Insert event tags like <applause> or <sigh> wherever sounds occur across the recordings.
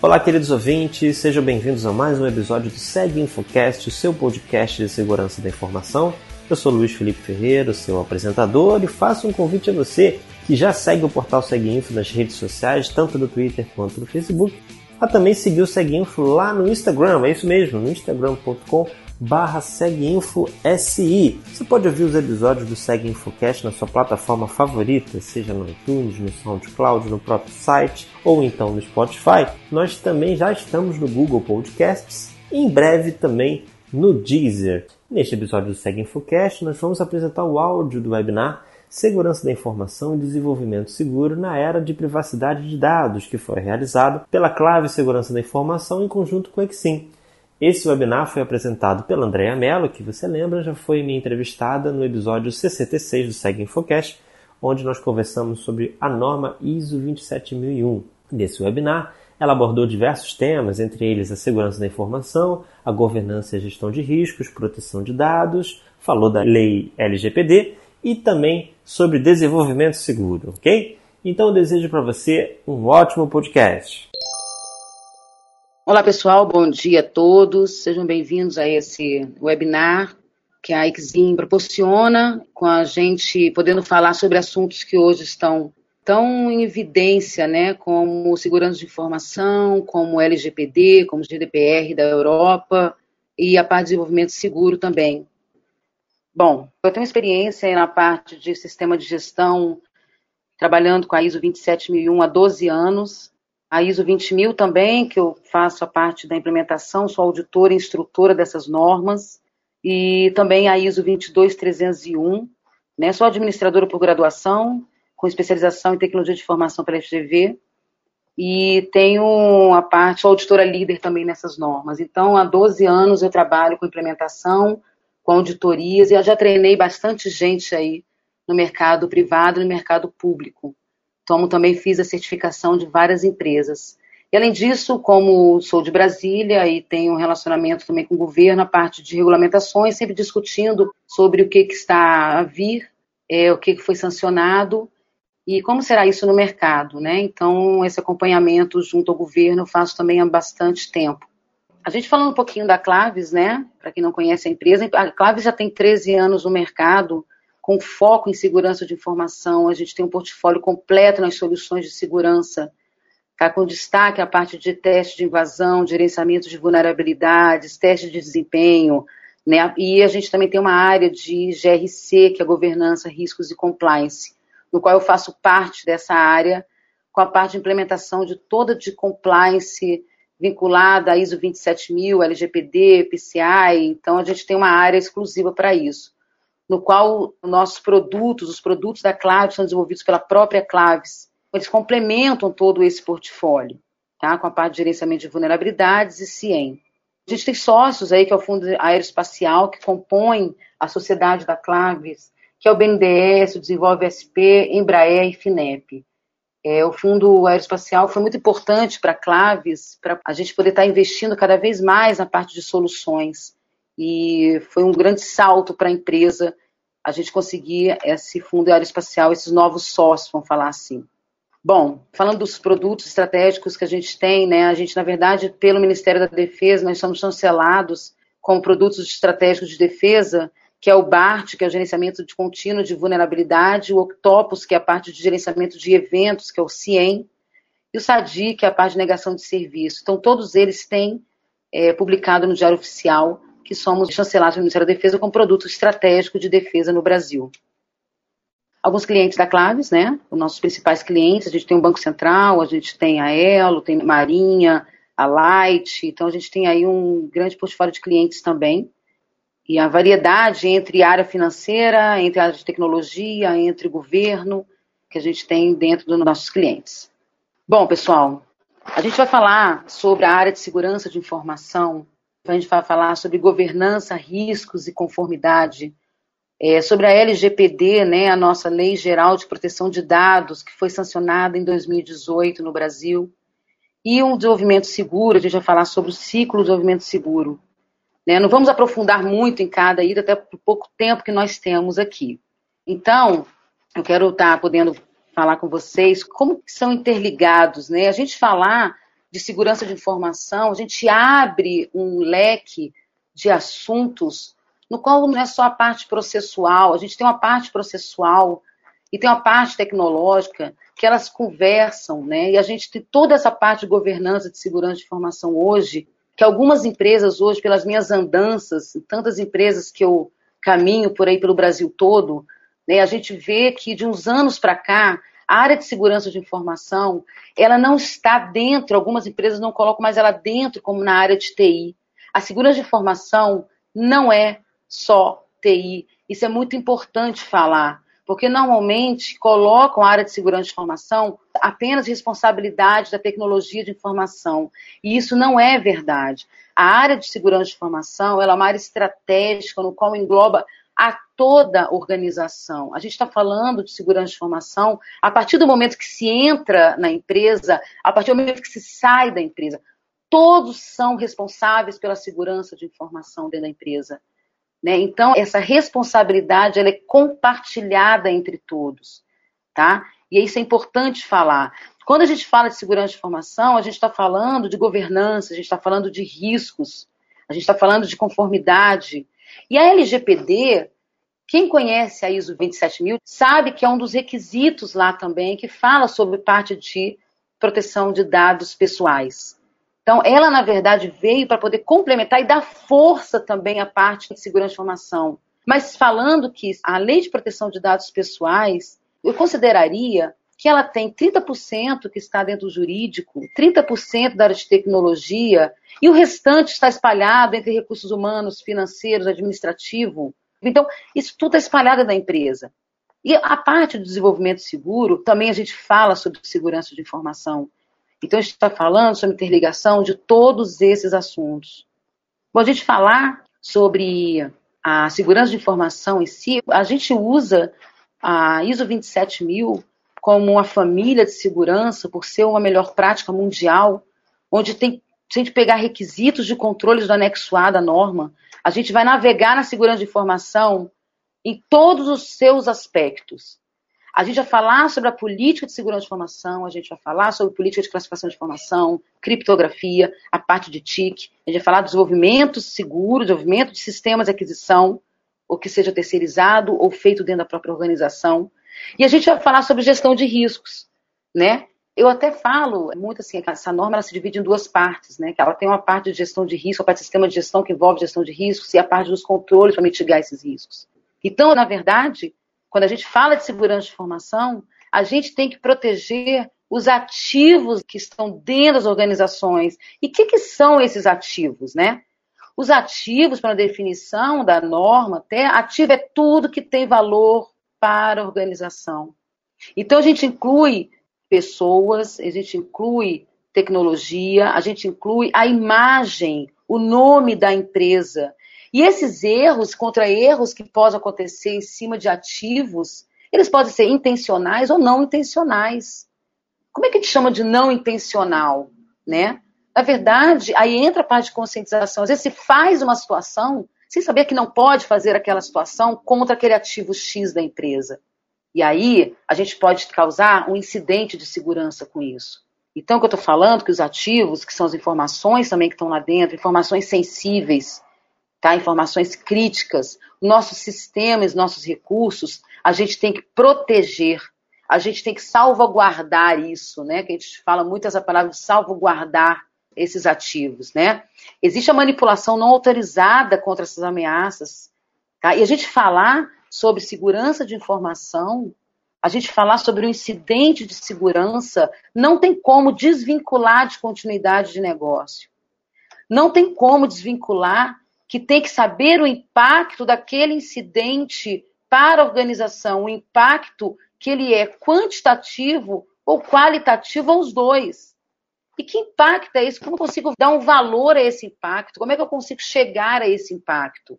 Olá, queridos ouvintes, sejam bem-vindos a mais um episódio do Seg Infocast, o seu podcast de segurança da informação. Eu sou Luiz Felipe Ferreira, seu apresentador, e faço um convite a você que já segue o portal Info nas redes sociais, tanto no Twitter quanto no Facebook, a também seguir o Info lá no Instagram, é isso mesmo, no instagram.com barra seguinfosi. Você pode ouvir os episódios do Segue Infocast na sua plataforma favorita, seja no iTunes, no SoundCloud, no próprio site ou então no Spotify. Nós também já estamos no Google Podcasts e em breve também no Deezer. Neste episódio do Segue Infocast, nós vamos apresentar o áudio do webinar Segurança da Informação e Desenvolvimento Seguro na Era de Privacidade de Dados, que foi realizado pela Clave Segurança da Informação em conjunto com a Exim. Esse webinar foi apresentado pela Andrea Mello, que você lembra já foi minha entrevistada no episódio 66 do Segue Infocast, onde nós conversamos sobre a norma ISO 27001. Nesse webinar, ela abordou diversos temas, entre eles a segurança da informação, a governança e a gestão de riscos, proteção de dados, falou da lei LGPD e também sobre desenvolvimento seguro, ok? Então eu desejo para você um ótimo podcast. Olá, pessoal, bom dia a todos. Sejam bem-vindos a esse webinar que a Exim proporciona, com a gente podendo falar sobre assuntos que hoje estão tão em evidência, né, como segurança de informação, como LGPD, como GDPR da Europa e a parte de desenvolvimento seguro também. Bom, eu tenho experiência na parte de sistema de gestão, trabalhando com a ISO 27001 há 12 anos, a ISO 20000 também, que eu faço a parte da implementação, sou auditora e instrutora dessas normas, e também a ISO 22301, né? Sou administradora por graduação, com especialização em tecnologia de informação pela FGV, e tenho a parte, sou auditora líder também nessas normas. Então, há 12 anos eu trabalho com implementação, com auditorias, e eu já treinei bastante gente aí no mercado privado e no mercado público. Como também fiz a certificação de várias empresas. E além disso, como sou de Brasília e tenho um relacionamento também com o governo, a parte de regulamentações, sempre discutindo sobre o que, que está a vir, é, o que, que foi sancionado e como será isso no mercado, né? Então, esse acompanhamento junto ao governo eu faço também há bastante tempo. A gente falando um pouquinho da Claves, né? Para quem não conhece a empresa, a Claves já tem 13 anos no mercado, com foco em segurança de informação. A gente tem um portfólio completo nas soluções de segurança, tá? com destaque a parte de teste de invasão, gerenciamento de vulnerabilidades, teste de desempenho, né? E a gente também tem uma área de GRC, que é governança, riscos e compliance, no qual eu faço parte dessa área, com a parte de implementação de toda de compliance vinculada à ISO 27000, LGPD, PCI. Então a gente tem uma área exclusiva para isso no qual nossos produtos, os produtos da Claves são desenvolvidos pela própria Claves. Eles complementam todo esse portfólio, tá? com a parte de gerenciamento de vulnerabilidades e CIEM. A gente tem sócios aí, que é o Fundo Aeroespacial, que compõe a sociedade da Claves, que é o BNDES, o Desenvolve SP, Embraer e FINEP. É, o Fundo Aeroespacial foi muito importante para a Claves, para a gente poder estar investindo cada vez mais na parte de soluções e foi um grande salto para a empresa a gente conseguir esse fundo aeroespacial, esses novos sócios, vamos falar assim. Bom, falando dos produtos estratégicos que a gente tem, né, a gente, na verdade, pelo Ministério da Defesa, nós somos chancelados com produtos estratégicos de defesa, que é o BART, que é o gerenciamento de contínuo de vulnerabilidade, o Octopus, que é a parte de gerenciamento de eventos, que é o CIEM, e o SADI, que é a parte de negação de serviço. Então, todos eles têm é, publicado no Diário Oficial que somos chancelados pelo Ministério da Defesa com produto estratégico de defesa no Brasil. Alguns clientes da Claves, né? Os nossos principais clientes, a gente tem o Banco Central, a gente tem a Elo, tem a Marinha, a Light, então a gente tem aí um grande portfólio de clientes também. E a variedade entre área financeira, entre área de tecnologia, entre governo, que a gente tem dentro dos nossos clientes. Bom, pessoal, a gente vai falar sobre a área de segurança de informação a gente vai falar sobre governança, riscos e conformidade, é, sobre a LGPD, né, a nossa Lei Geral de Proteção de Dados, que foi sancionada em 2018 no Brasil, e um desenvolvimento seguro, a gente vai falar sobre o ciclo do desenvolvimento seguro. Né? Não vamos aprofundar muito em cada ida, até por pouco tempo que nós temos aqui. Então, eu quero estar podendo falar com vocês como são interligados, né? A gente falar de segurança de informação, a gente abre um leque de assuntos no qual não é só a parte processual, a gente tem uma parte processual e tem uma parte tecnológica que elas conversam, né? E a gente tem toda essa parte de governança de segurança de informação hoje, que algumas empresas hoje, pelas minhas andanças, tantas empresas que eu caminho por aí pelo Brasil todo, né, a gente vê que de uns anos para cá, a área de segurança de informação, ela não está dentro, algumas empresas não colocam mais ela dentro como na área de TI. A segurança de informação não é só TI. Isso é muito importante falar, porque normalmente colocam a área de segurança de informação apenas responsabilidade da tecnologia de informação. E isso não é verdade. A área de segurança de informação é uma área estratégica no qual engloba a toda a organização. A gente está falando de segurança de informação a partir do momento que se entra na empresa, a partir do momento que se sai da empresa. Todos são responsáveis pela segurança de informação dentro da empresa. Né? Então, essa responsabilidade ela é compartilhada entre todos. Tá? E isso é importante falar. Quando a gente fala de segurança de informação, a gente está falando de governança, a gente está falando de riscos, a gente está falando de conformidade. E a LGPD, quem conhece a ISO 27000 sabe que é um dos requisitos lá também que fala sobre parte de proteção de dados pessoais. Então, ela, na verdade, veio para poder complementar e dar força também à parte de segurança de informação. Mas falando que a lei de proteção de dados pessoais, eu consideraria que ela tem 30% que está dentro do jurídico, 30% da área de tecnologia, e o restante está espalhado entre recursos humanos, financeiros, administrativo. Então, isso tudo é espalhado da empresa. E a parte do desenvolvimento seguro, também a gente fala sobre segurança de informação. Então, a gente está falando sobre interligação de todos esses assuntos. Bom, a gente falar sobre a segurança de informação em si, a gente usa a ISO 27000 como uma família de segurança, por ser uma melhor prática mundial, onde tem, se a gente pegar requisitos de controles do anexo A da norma, a gente vai navegar na segurança de informação em todos os seus aspectos. A gente vai falar sobre a política de segurança de informação, a gente vai falar sobre política de classificação de informação, criptografia, a parte de TIC, a gente vai falar do desenvolvimento seguro, desenvolvimento de sistemas de aquisição, ou que seja terceirizado ou feito dentro da própria organização. E a gente vai falar sobre gestão de riscos, né? Eu até falo muito assim, essa norma ela se divide em duas partes, né? Que ela tem uma parte de gestão de risco, a parte de sistema de gestão que envolve gestão de riscos e a parte dos controles para mitigar esses riscos. Então, na verdade, quando a gente fala de segurança de informação, a gente tem que proteger os ativos que estão dentro das organizações. E o que, que, são esses ativos, né? Os ativos, para definição da norma, até ativo é tudo que tem valor para a organização. Então a gente inclui pessoas, a gente inclui tecnologia, a gente inclui a imagem, o nome da empresa, e esses erros, contra erros que podem acontecer em cima de ativos, eles podem ser intencionais ou não intencionais. Como é que a gente chama de não intencional, né? Na verdade, aí entra a parte de conscientização. Às vezes se faz uma situação sem saber que não pode fazer aquela situação contra aquele ativo X da empresa. E aí a gente pode causar um incidente de segurança com isso. Então, o que eu estou falando, que os ativos, que são as informações também que estão lá dentro, informações sensíveis, tá? informações críticas, nossos sistemas, nossos recursos, a gente tem que proteger, a gente tem que salvaguardar isso, né? Que a gente fala muito essa palavra salvaguardar esses ativos, né? Existe a manipulação não autorizada contra essas ameaças, tá? E a gente falar sobre segurança de informação, a gente falar sobre o incidente de segurança, não tem como desvincular de continuidade de negócio. Não tem como desvincular que tem que saber o impacto daquele incidente para a organização, o impacto que ele é quantitativo ou qualitativo aos dois. E que impacto é esse? Como eu consigo dar um valor a esse impacto? Como é que eu consigo chegar a esse impacto?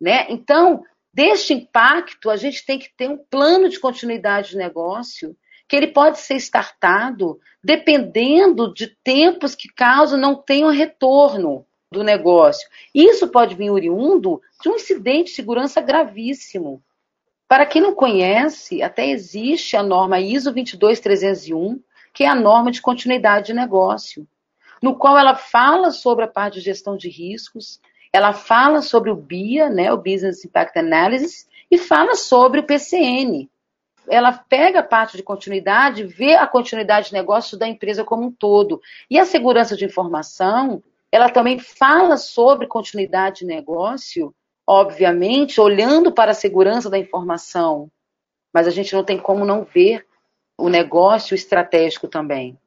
Né? Então, deste impacto, a gente tem que ter um plano de continuidade de negócio que ele pode ser startado dependendo de tempos que caso não tenham retorno do negócio. Isso pode vir oriundo de um incidente de segurança gravíssimo. Para quem não conhece, até existe a norma ISO 22301, que é a norma de continuidade de negócio. no qual ela fala sobre a parte de gestão de riscos, ela fala sobre o BIA, né, o Business Impact Analysis, e fala sobre o PCN. Ela pega a parte de continuidade, vê a continuidade de negócio da empresa como um todo. E a segurança de informação, ela também fala sobre continuidade de negócio, obviamente, olhando para a segurança da informação. Mas a gente não tem como não ver o negócio estratégico também.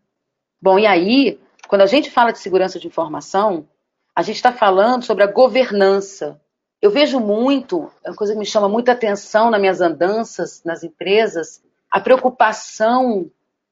Bom, e aí, quando a gente fala de segurança de informação, a gente está falando sobre a governança. Eu vejo muito, é uma coisa que me chama muita atenção nas minhas andanças nas empresas, a preocupação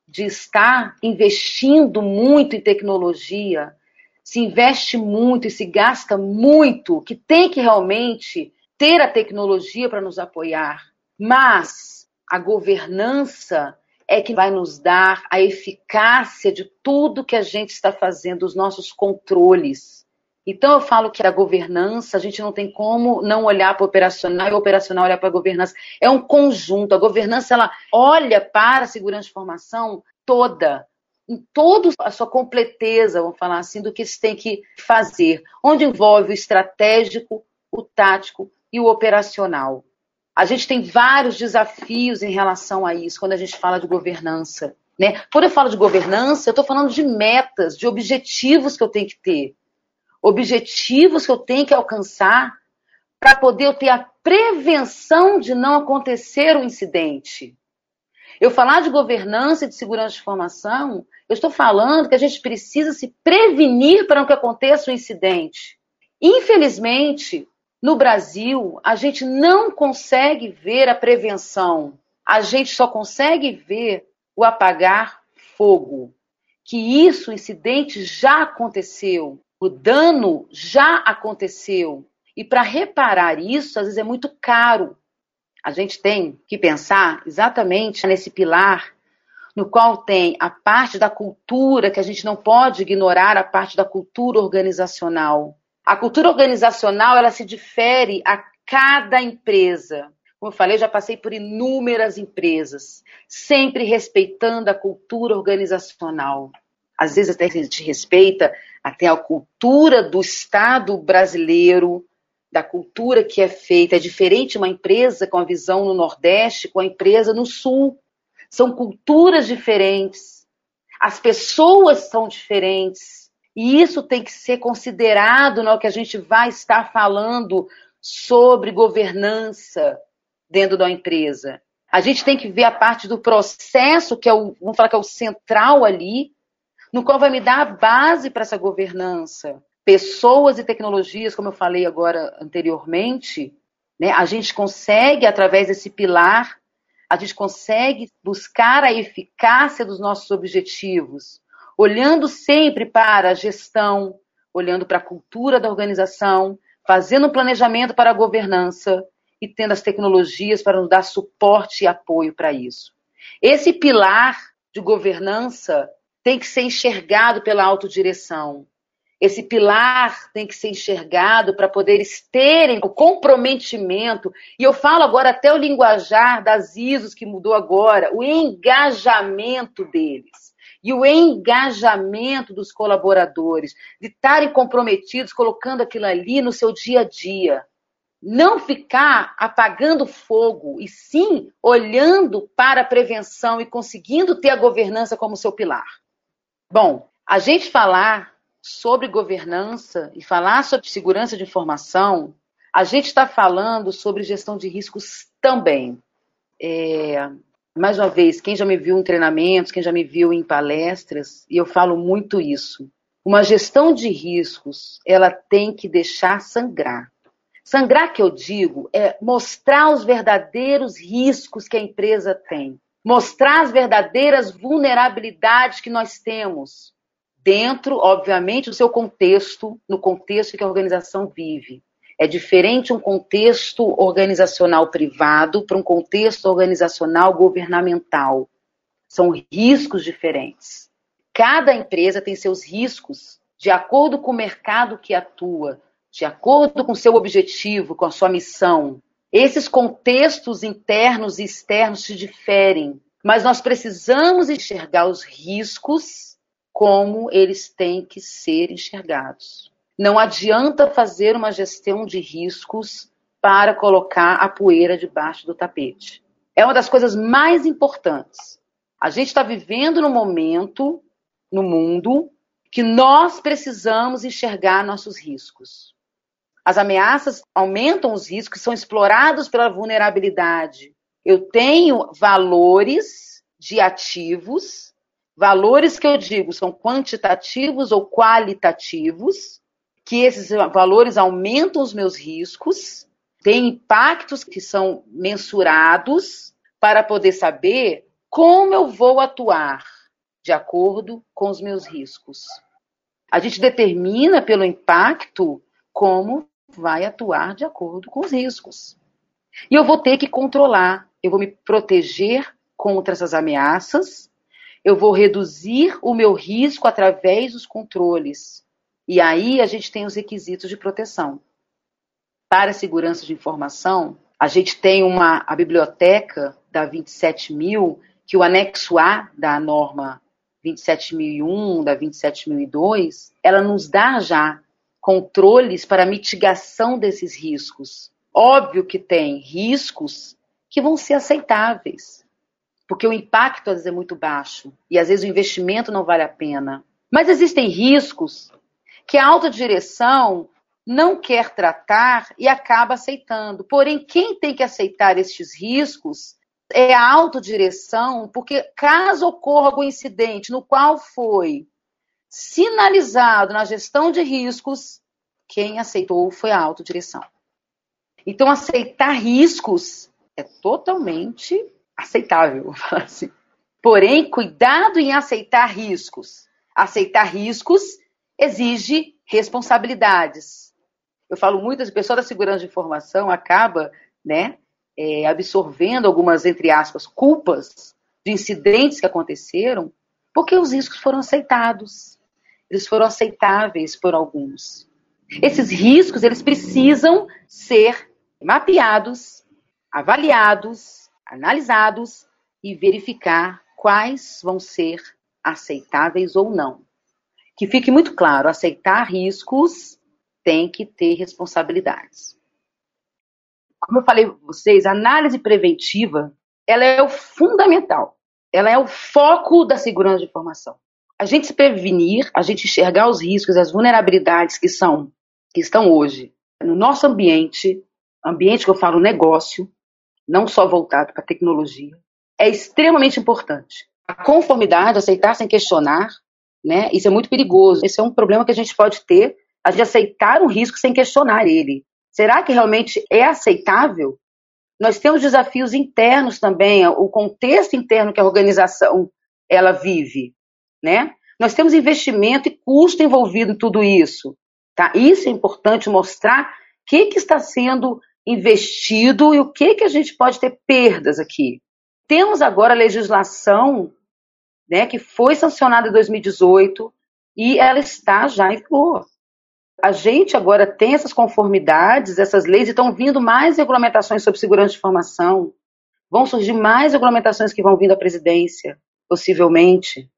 de estar investindo muito em tecnologia, se investe muito e se gasta muito, que tem que realmente ter a tecnologia para nos apoiar, mas a governança é que vai nos dar a eficácia de tudo que a gente está fazendo, os nossos controles. Então eu falo que a governança, a gente não tem como não olhar para o operacional e o operacional olhar para a governança. É um conjunto. A governança ela olha para a segurança de informação toda, em toda a sua completeza, vamos falar assim, do que se tem que fazer, onde envolve o estratégico, o tático e o operacional. A gente tem vários desafios em relação a isso quando a gente fala de governança. Né? Quando eu falo de governança, eu estou falando de metas, de objetivos que eu tenho que ter objetivos que eu tenho que alcançar para poder eu ter a prevenção de não acontecer o um incidente. Eu falar de governança e de segurança de informação, eu estou falando que a gente precisa se prevenir para que aconteça um incidente. Infelizmente, no Brasil, a gente não consegue ver a prevenção. A gente só consegue ver o apagar fogo. Que isso, o incidente já aconteceu. O dano já aconteceu. E para reparar isso, às vezes é muito caro. A gente tem que pensar exatamente nesse pilar no qual tem a parte da cultura, que a gente não pode ignorar a parte da cultura organizacional. A cultura organizacional, ela se difere a cada empresa. Como eu falei, já passei por inúmeras empresas, sempre respeitando a cultura organizacional. Às vezes até a gente respeita até a cultura do Estado brasileiro, da cultura que é feita. É diferente uma empresa com a visão no Nordeste com a empresa no Sul. São culturas diferentes. As pessoas são diferentes. E isso tem que ser considerado no que a gente vai estar falando sobre governança dentro da empresa. A gente tem que ver a parte do processo, que é o, vamos falar que é o central ali, no qual vai me dar a base para essa governança. Pessoas e tecnologias, como eu falei agora anteriormente, né, a gente consegue, através desse pilar, a gente consegue buscar a eficácia dos nossos objetivos, olhando sempre para a gestão, olhando para a cultura da organização, fazendo um planejamento para a governança e tendo as tecnologias para nos dar suporte e apoio para isso. Esse pilar de governança tem que ser enxergado pela autodireção. Esse pilar tem que ser enxergado para poderes terem o comprometimento, e eu falo agora até o linguajar das ISOs que mudou agora, o engajamento deles. E o engajamento dos colaboradores, de estarem comprometidos, colocando aquilo ali no seu dia a dia. Não ficar apagando fogo, e sim olhando para a prevenção e conseguindo ter a governança como seu pilar. Bom, a gente falar sobre governança e falar sobre segurança de informação, a gente está falando sobre gestão de riscos também. É, mais uma vez, quem já me viu em treinamentos, quem já me viu em palestras, e eu falo muito isso. Uma gestão de riscos, ela tem que deixar sangrar. Sangrar que eu digo é mostrar os verdadeiros riscos que a empresa tem mostrar as verdadeiras vulnerabilidades que nós temos dentro, obviamente, do seu contexto, no contexto que a organização vive. É diferente um contexto organizacional privado para um contexto organizacional governamental. São riscos diferentes. Cada empresa tem seus riscos de acordo com o mercado que atua, de acordo com seu objetivo, com a sua missão, esses contextos internos e externos se diferem, mas nós precisamos enxergar os riscos como eles têm que ser enxergados. Não adianta fazer uma gestão de riscos para colocar a poeira debaixo do tapete. É uma das coisas mais importantes. A gente está vivendo num momento no mundo que nós precisamos enxergar nossos riscos. As ameaças aumentam os riscos, são explorados pela vulnerabilidade. Eu tenho valores de ativos, valores que eu digo são quantitativos ou qualitativos, que esses valores aumentam os meus riscos, têm impactos que são mensurados para poder saber como eu vou atuar de acordo com os meus riscos. A gente determina pelo impacto como vai atuar de acordo com os riscos. E eu vou ter que controlar, eu vou me proteger contra essas ameaças, eu vou reduzir o meu risco através dos controles. E aí a gente tem os requisitos de proteção. Para a segurança de informação, a gente tem uma a biblioteca da 27000, que o anexo A da norma 27001, da 27002, ela nos dá já controles para mitigação desses riscos. Óbvio que tem riscos que vão ser aceitáveis, porque o impacto às vezes é muito baixo e às vezes o investimento não vale a pena. Mas existem riscos que a alta direção não quer tratar e acaba aceitando. Porém, quem tem que aceitar estes riscos é a autodireção, porque caso ocorra algum incidente no qual foi sinalizado na gestão de riscos, quem aceitou foi a autodireção. Então, aceitar riscos é totalmente aceitável, <laughs> assim. Porém, cuidado em aceitar riscos. Aceitar riscos exige responsabilidades. Eu falo muito, a pessoa da segurança de informação acaba, né, é, absorvendo algumas, entre aspas, culpas de incidentes que aconteceram, porque os riscos foram aceitados. Eles foram aceitáveis por alguns. Esses riscos, eles precisam ser mapeados, avaliados, analisados e verificar quais vão ser aceitáveis ou não. Que fique muito claro, aceitar riscos tem que ter responsabilidades. Como eu falei para vocês, a análise preventiva, ela é o fundamental. Ela é o foco da segurança de informação a gente se prevenir, a gente enxergar os riscos, as vulnerabilidades que são que estão hoje no nosso ambiente, ambiente que eu falo negócio, não só voltado para tecnologia, é extremamente importante. A conformidade, aceitar sem questionar, né? Isso é muito perigoso. Esse é um problema que a gente pode ter, a gente aceitar um risco sem questionar ele. Será que realmente é aceitável? Nós temos desafios internos também, o contexto interno que a organização ela vive né? Nós temos investimento e custo envolvido em tudo isso, tá? Isso é importante mostrar o que, que está sendo investido e o que, que a gente pode ter perdas aqui. Temos agora a legislação né, que foi sancionada em 2018 e ela está já em vigor. A gente agora tem essas conformidades, essas leis, e estão vindo mais regulamentações sobre segurança de informação. Vão surgir mais regulamentações que vão vir da presidência, possivelmente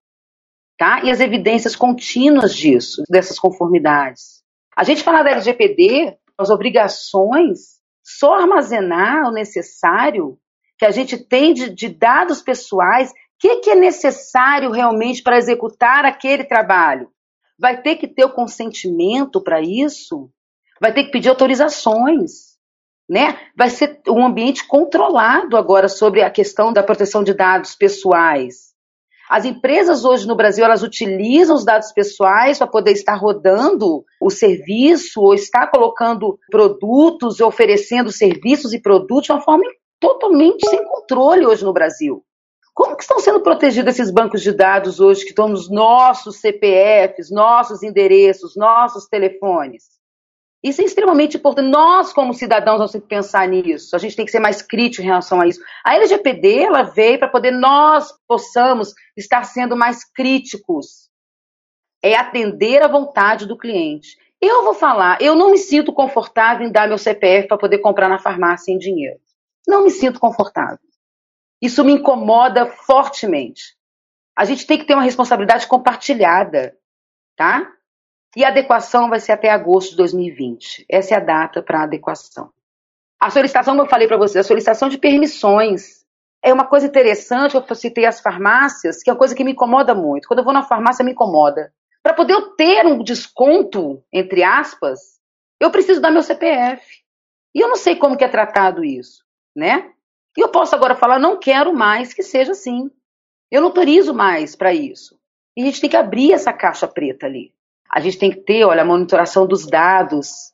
tá? E as evidências contínuas disso, dessas conformidades. A gente fala da LGPD, as obrigações, só armazenar o necessário que a gente tem de, de dados pessoais, que, que é necessário realmente para executar aquele trabalho? Vai ter que ter o consentimento para isso? Vai ter que pedir autorizações? Né? Vai ser um ambiente controlado agora sobre a questão da proteção de dados pessoais. As empresas hoje no Brasil, elas utilizam os dados pessoais para poder estar rodando o serviço ou estar colocando produtos, oferecendo serviços e produtos de uma forma totalmente sem controle hoje no Brasil. Como que estão sendo protegidos esses bancos de dados hoje que estão nos nossos CPFs, nossos endereços, nossos telefones? Isso é extremamente importante. Nós, como cidadãos, nós temos que pensar nisso. A gente tem que ser mais crítico em relação a isso. A LGPD ela veio para poder nós possamos estar sendo mais críticos. É atender a vontade do cliente. Eu vou falar, eu não me sinto confortável em dar meu CPF para poder comprar na farmácia em dinheiro. Não me sinto confortável. Isso me incomoda fortemente. A gente tem que ter uma responsabilidade compartilhada, tá? E a adequação vai ser até agosto de 2020. Essa é a data para adequação. A solicitação, como eu falei para vocês, a solicitação de permissões. É uma coisa interessante, eu citei as farmácias, que é uma coisa que me incomoda muito. Quando eu vou na farmácia, me incomoda. Para poder eu ter um desconto, entre aspas, eu preciso dar meu CPF. E eu não sei como que é tratado isso, né? E eu posso agora falar, não quero mais que seja assim. Eu não autorizo mais para isso. E a gente tem que abrir essa caixa preta ali. A gente tem que ter, olha, a monitoração dos dados,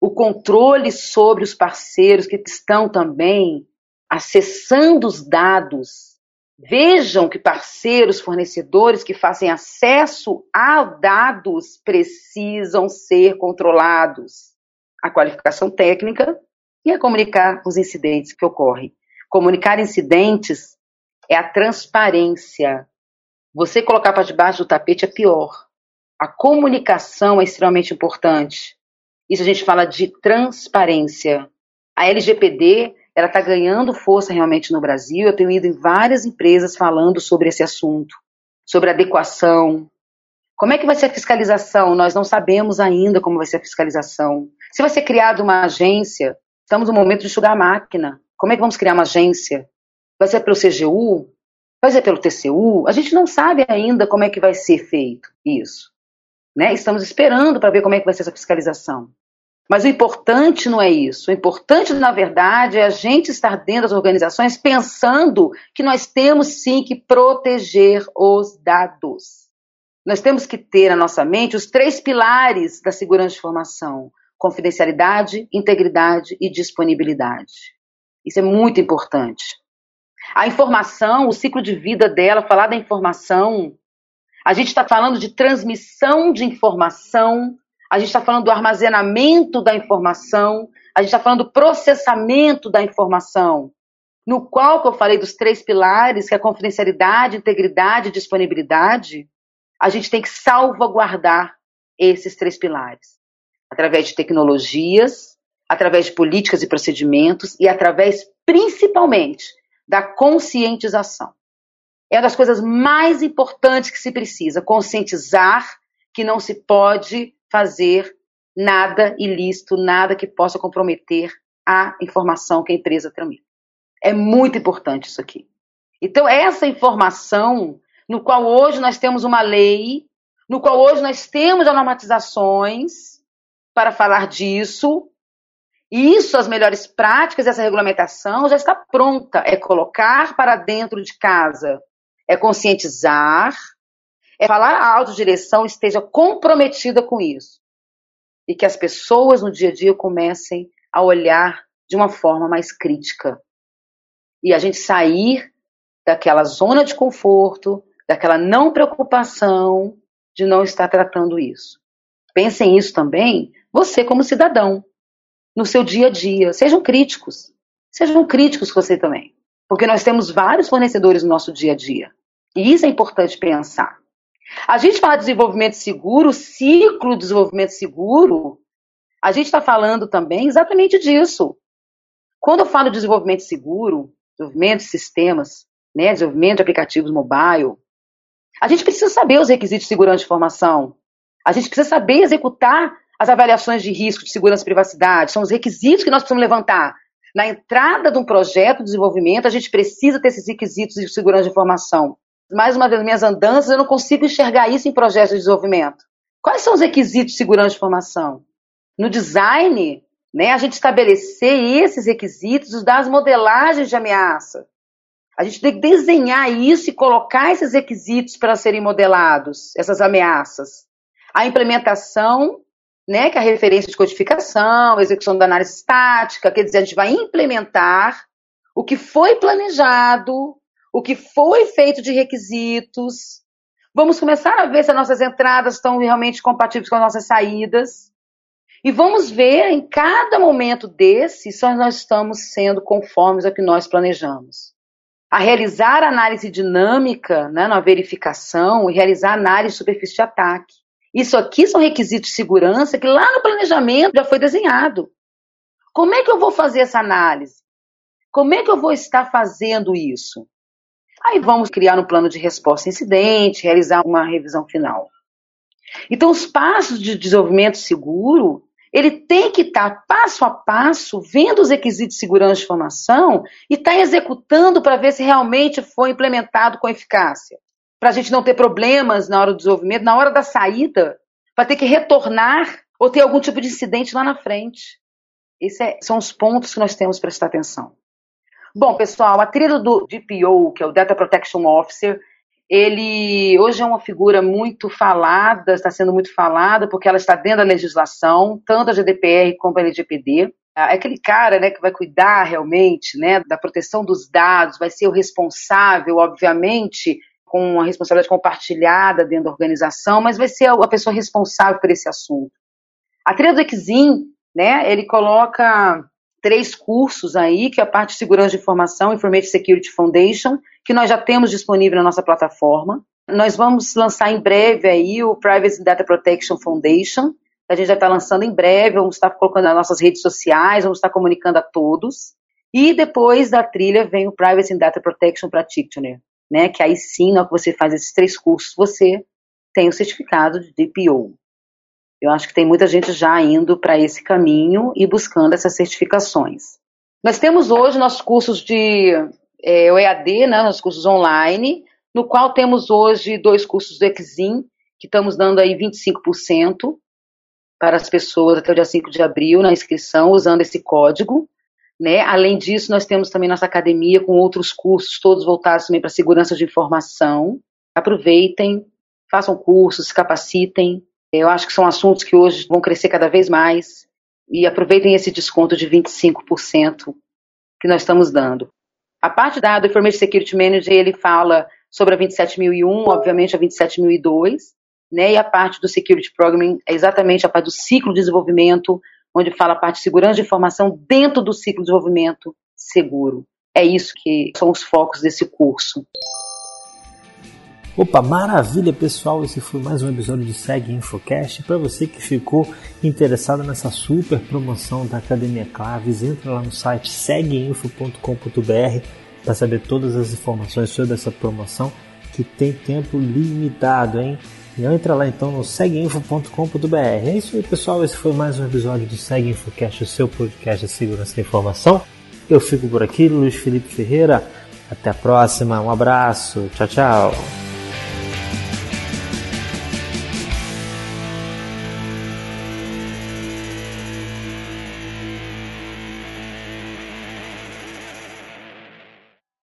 o controle sobre os parceiros que estão também acessando os dados. Vejam que parceiros, fornecedores que fazem acesso a dados precisam ser controlados. A qualificação técnica e a comunicar os incidentes que ocorrem. Comunicar incidentes é a transparência. Você colocar para debaixo do tapete é pior. A comunicação é extremamente importante. Isso a gente fala de transparência. A LGPD ela está ganhando força realmente no Brasil. Eu tenho ido em várias empresas falando sobre esse assunto, sobre adequação. Como é que vai ser a fiscalização? Nós não sabemos ainda como vai ser a fiscalização. Se vai ser criada uma agência, estamos no momento de enxugar a máquina. Como é que vamos criar uma agência? Vai ser pelo CGU? Vai ser pelo TCU? A gente não sabe ainda como é que vai ser feito isso. Né? Estamos esperando para ver como é que vai ser essa fiscalização. Mas o importante não é isso. O importante, na verdade, é a gente estar dentro das organizações pensando que nós temos sim que proteger os dados. Nós temos que ter na nossa mente os três pilares da segurança de informação: confidencialidade, integridade e disponibilidade. Isso é muito importante. A informação, o ciclo de vida dela, falar da informação, a gente está falando de transmissão de informação, a gente está falando do armazenamento da informação, a gente está falando do processamento da informação, no qual que eu falei dos três pilares, que é confidencialidade, integridade e disponibilidade, a gente tem que salvaguardar esses três pilares. Através de tecnologias, através de políticas e procedimentos e através, principalmente, da conscientização. É uma das coisas mais importantes que se precisa, conscientizar que não se pode fazer nada ilícito, nada que possa comprometer a informação que a empresa tramita. É muito importante isso aqui. Então, essa informação, no qual hoje nós temos uma lei, no qual hoje nós temos normatizações para falar disso, isso, as melhores práticas, essa regulamentação já está pronta. É colocar para dentro de casa, é conscientizar, é falar a autodireção esteja comprometida com isso. E que as pessoas no dia a dia comecem a olhar de uma forma mais crítica. E a gente sair daquela zona de conforto, daquela não preocupação de não estar tratando isso. Pensem isso também, você como cidadão, no seu dia a dia. Sejam críticos. Sejam críticos você também. Porque nós temos vários fornecedores no nosso dia a dia. E isso é importante pensar. A gente fala de desenvolvimento seguro, ciclo de desenvolvimento seguro, a gente está falando também exatamente disso. Quando eu falo de desenvolvimento seguro, desenvolvimento de sistemas, né, desenvolvimento de aplicativos mobile, a gente precisa saber os requisitos de segurança de informação. A gente precisa saber executar as avaliações de risco de segurança e privacidade. São os requisitos que nós precisamos levantar. Na entrada de um projeto de desenvolvimento, a gente precisa ter esses requisitos de segurança de informação mais uma vez, minhas andanças, eu não consigo enxergar isso em projetos de desenvolvimento. Quais são os requisitos de segurança de informação? No design, né, a gente estabelecer esses requisitos das modelagens de ameaça. A gente tem que desenhar isso e colocar esses requisitos para serem modelados, essas ameaças. A implementação, né, que é a referência de codificação, execução da análise estática, quer dizer, a gente vai implementar o que foi planejado o que foi feito de requisitos. Vamos começar a ver se as nossas entradas estão realmente compatíveis com as nossas saídas. E vamos ver em cada momento desse se nós estamos sendo conformes ao que nós planejamos. A realizar análise dinâmica né, na verificação e realizar análise de superfície de ataque. Isso aqui são requisitos de segurança que lá no planejamento já foi desenhado. Como é que eu vou fazer essa análise? Como é que eu vou estar fazendo isso? Aí vamos criar um plano de resposta a incidente, realizar uma revisão final. Então, os passos de desenvolvimento seguro, ele tem que estar tá passo a passo, vendo os requisitos de segurança de informação e estar tá executando para ver se realmente foi implementado com eficácia. Para a gente não ter problemas na hora do desenvolvimento, na hora da saída, para ter que retornar ou ter algum tipo de incidente lá na frente. Esses é, são os pontos que nós temos que prestar atenção. Bom, pessoal, a trilha do DPO, que é o Data Protection Officer, ele hoje é uma figura muito falada, está sendo muito falada, porque ela está dentro da legislação, tanto a GDPR como a LGPD. É aquele cara né, que vai cuidar realmente né, da proteção dos dados, vai ser o responsável, obviamente, com uma responsabilidade compartilhada dentro da organização, mas vai ser a pessoa responsável por esse assunto. A trilha do Exim, né, ele coloca três cursos aí, que é a parte de segurança de informação, Information Security Foundation, que nós já temos disponível na nossa plataforma. Nós vamos lançar em breve aí o Privacy Data Protection Foundation, a gente já está lançando em breve, vamos estar colocando nas nossas redes sociais, vamos estar comunicando a todos. E depois da trilha vem o Privacy Data Protection Practitioner, né, que aí sim, na hora que você faz esses três cursos, você tem o certificado de DPO. Eu acho que tem muita gente já indo para esse caminho e buscando essas certificações. Nós temos hoje nossos cursos de é, EAD, né, nossos cursos online, no qual temos hoje dois cursos do Exim, que estamos dando aí 25% para as pessoas até o dia 5 de abril na inscrição, usando esse código. Né? Além disso, nós temos também nossa academia com outros cursos, todos voltados também para segurança de informação. Aproveitem, façam cursos, se capacitem, eu acho que são assuntos que hoje vão crescer cada vez mais e aproveitem esse desconto de 25% que nós estamos dando. A parte da do Information Security Manager, ele fala sobre a 27001, obviamente a 27002, né? E a parte do Security Programming é exatamente a parte do ciclo de desenvolvimento, onde fala a parte de segurança de informação dentro do ciclo de desenvolvimento seguro. É isso que são os focos desse curso. Opa, maravilha pessoal, esse foi mais um episódio de Seg Infocast. Para você que ficou interessado nessa super promoção da Academia Claves, entra lá no site seguinfo.com.br para saber todas as informações sobre essa promoção que tem tempo limitado, hein? E entra lá então no seguinfo.com.br. É isso aí pessoal, esse foi mais um episódio do Seg Infocast, o seu podcast de segurança da informação. Eu fico por aqui, Luiz Felipe Ferreira. Até a próxima, um abraço, tchau, tchau.